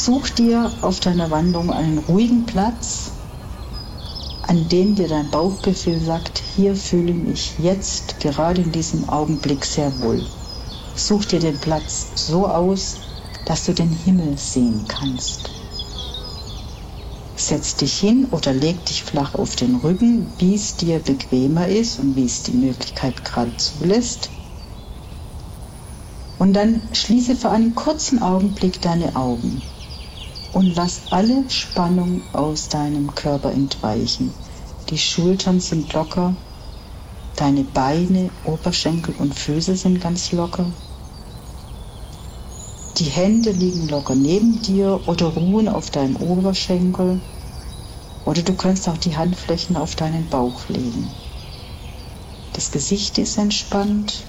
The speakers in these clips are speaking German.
Such dir auf deiner Wanderung einen ruhigen Platz, an dem dir dein Bauchgefühl sagt, hier fühle ich mich jetzt gerade in diesem Augenblick sehr wohl. Such dir den Platz so aus, dass du den Himmel sehen kannst. Setz dich hin oder leg dich flach auf den Rücken, wie es dir bequemer ist und wie es die Möglichkeit gerade zulässt. Und dann schließe für einen kurzen Augenblick deine Augen und lass alle Spannung aus deinem Körper entweichen. Die Schultern sind locker, deine Beine, Oberschenkel und Füße sind ganz locker. Die Hände liegen locker neben dir oder ruhen auf deinem Oberschenkel. Oder du kannst auch die Handflächen auf deinen Bauch legen. Das Gesicht ist entspannt,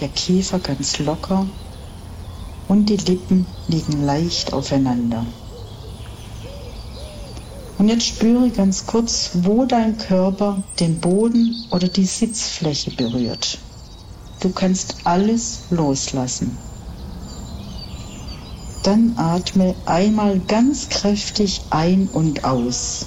der Kiefer ganz locker und die Lippen liegen leicht aufeinander. Und jetzt spüre ganz kurz, wo dein Körper den Boden oder die Sitzfläche berührt. Du kannst alles loslassen. Dann atme einmal ganz kräftig ein und aus.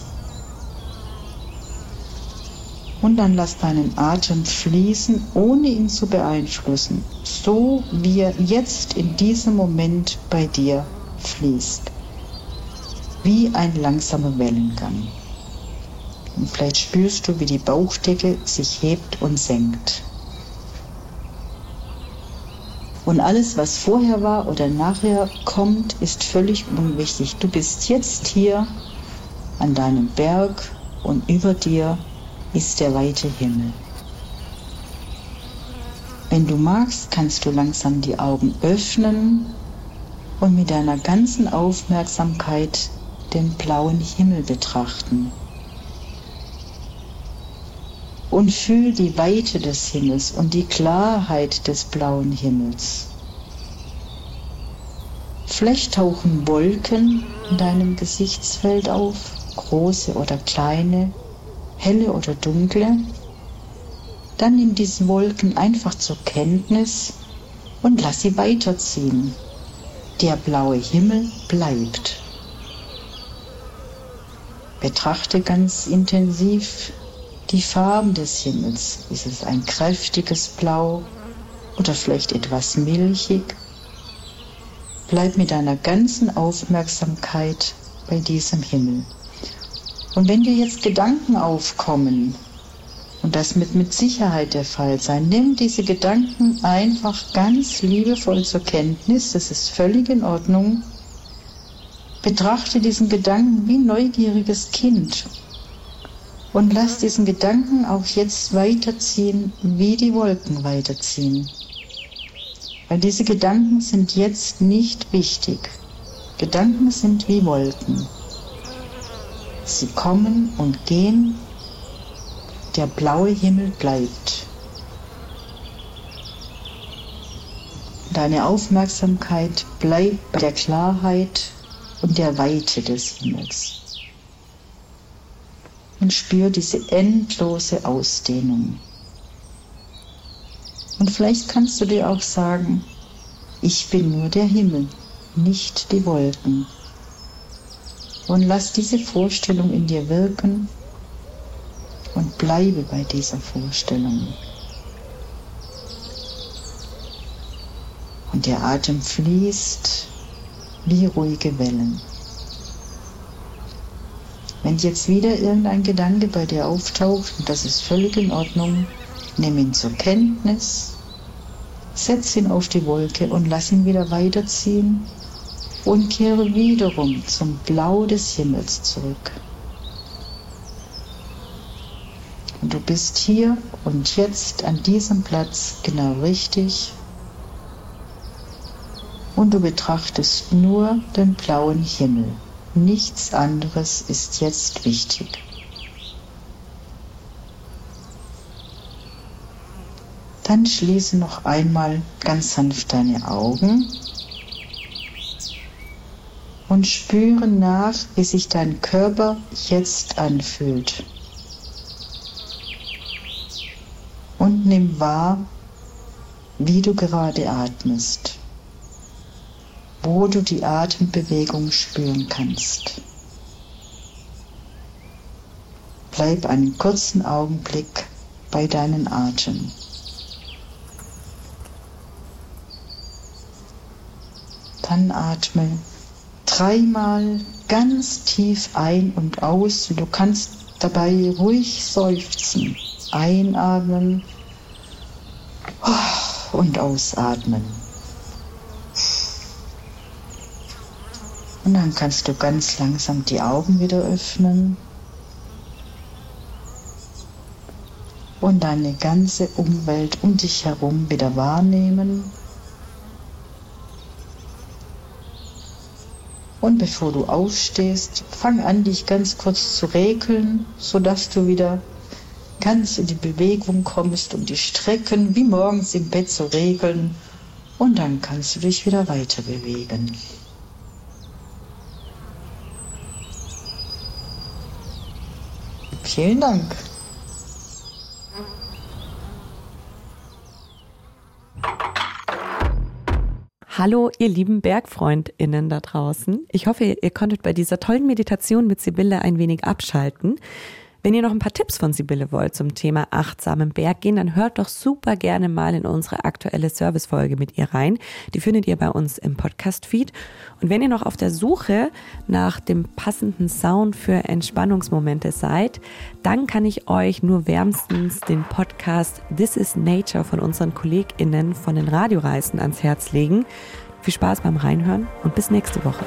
Und dann lass deinen Atem fließen, ohne ihn zu beeinflussen, so wie er jetzt in diesem Moment bei dir fließt. Wie ein langsamer Wellengang. Und vielleicht spürst du, wie die Bauchdecke sich hebt und senkt. Und alles, was vorher war oder nachher kommt, ist völlig unwichtig. Du bist jetzt hier an deinem Berg und über dir ist der weite Himmel. Wenn du magst, kannst du langsam die Augen öffnen und mit deiner ganzen Aufmerksamkeit den blauen Himmel betrachten. Und fühl die Weite des Himmels und die Klarheit des blauen Himmels. Vielleicht tauchen Wolken in deinem Gesichtsfeld auf, große oder kleine, helle oder dunkle. Dann nimm diese Wolken einfach zur Kenntnis und lass sie weiterziehen. Der blaue Himmel bleibt. Betrachte ganz intensiv die Farben des Himmels. Ist es ein kräftiges Blau oder vielleicht etwas milchig? Bleib mit deiner ganzen Aufmerksamkeit bei diesem Himmel. Und wenn dir jetzt Gedanken aufkommen, und das wird mit Sicherheit der Fall sein, nimm diese Gedanken einfach ganz liebevoll zur Kenntnis, das ist völlig in Ordnung. Betrachte diesen Gedanken wie neugieriges Kind und lass diesen Gedanken auch jetzt weiterziehen, wie die Wolken weiterziehen. Weil diese Gedanken sind jetzt nicht wichtig. Gedanken sind wie Wolken. Sie kommen und gehen, der blaue Himmel bleibt. Deine Aufmerksamkeit bleibt bei der Klarheit und der Weite des Himmels und spür diese endlose Ausdehnung. Und vielleicht kannst du dir auch sagen, ich bin nur der Himmel, nicht die Wolken. Und lass diese Vorstellung in dir wirken und bleibe bei dieser Vorstellung. Und der Atem fließt wie ruhige Wellen. Wenn jetzt wieder irgendein Gedanke bei dir auftaucht, und das ist völlig in Ordnung, nimm ihn zur Kenntnis, setz ihn auf die Wolke und lass ihn wieder weiterziehen und kehre wiederum zum Blau des Himmels zurück. Und du bist hier und jetzt an diesem Platz genau richtig und du betrachtest nur den blauen Himmel. Nichts anderes ist jetzt wichtig. Dann schließe noch einmal ganz sanft deine Augen und spüre nach, wie sich dein Körper jetzt anfühlt. Und nimm wahr, wie du gerade atmest. Wo du die Atembewegung spüren kannst. Bleib einen kurzen Augenblick bei deinen Atem. Dann atme dreimal ganz tief ein und aus. Du kannst dabei ruhig seufzen. Einatmen und ausatmen. Und dann kannst du ganz langsam die Augen wieder öffnen und deine ganze Umwelt um dich herum wieder wahrnehmen. Und bevor du aufstehst, fang an, dich ganz kurz zu regeln, sodass du wieder ganz in die Bewegung kommst und die Strecken wie morgens im Bett zu regeln. Und dann kannst du dich wieder weiter bewegen. Vielen Dank. Hallo, ihr lieben BergfreundInnen da draußen. Ich hoffe, ihr konntet bei dieser tollen Meditation mit Sibylle ein wenig abschalten. Wenn ihr noch ein paar Tipps von Sibylle wollt zum Thema achtsamen Berggehen, dann hört doch super gerne mal in unsere aktuelle Servicefolge mit ihr rein. Die findet ihr bei uns im Podcast-Feed. Und wenn ihr noch auf der Suche nach dem passenden Sound für Entspannungsmomente seid, dann kann ich euch nur wärmstens den Podcast This is Nature von unseren KollegInnen von den Radioreisen ans Herz legen. Viel Spaß beim Reinhören und bis nächste Woche.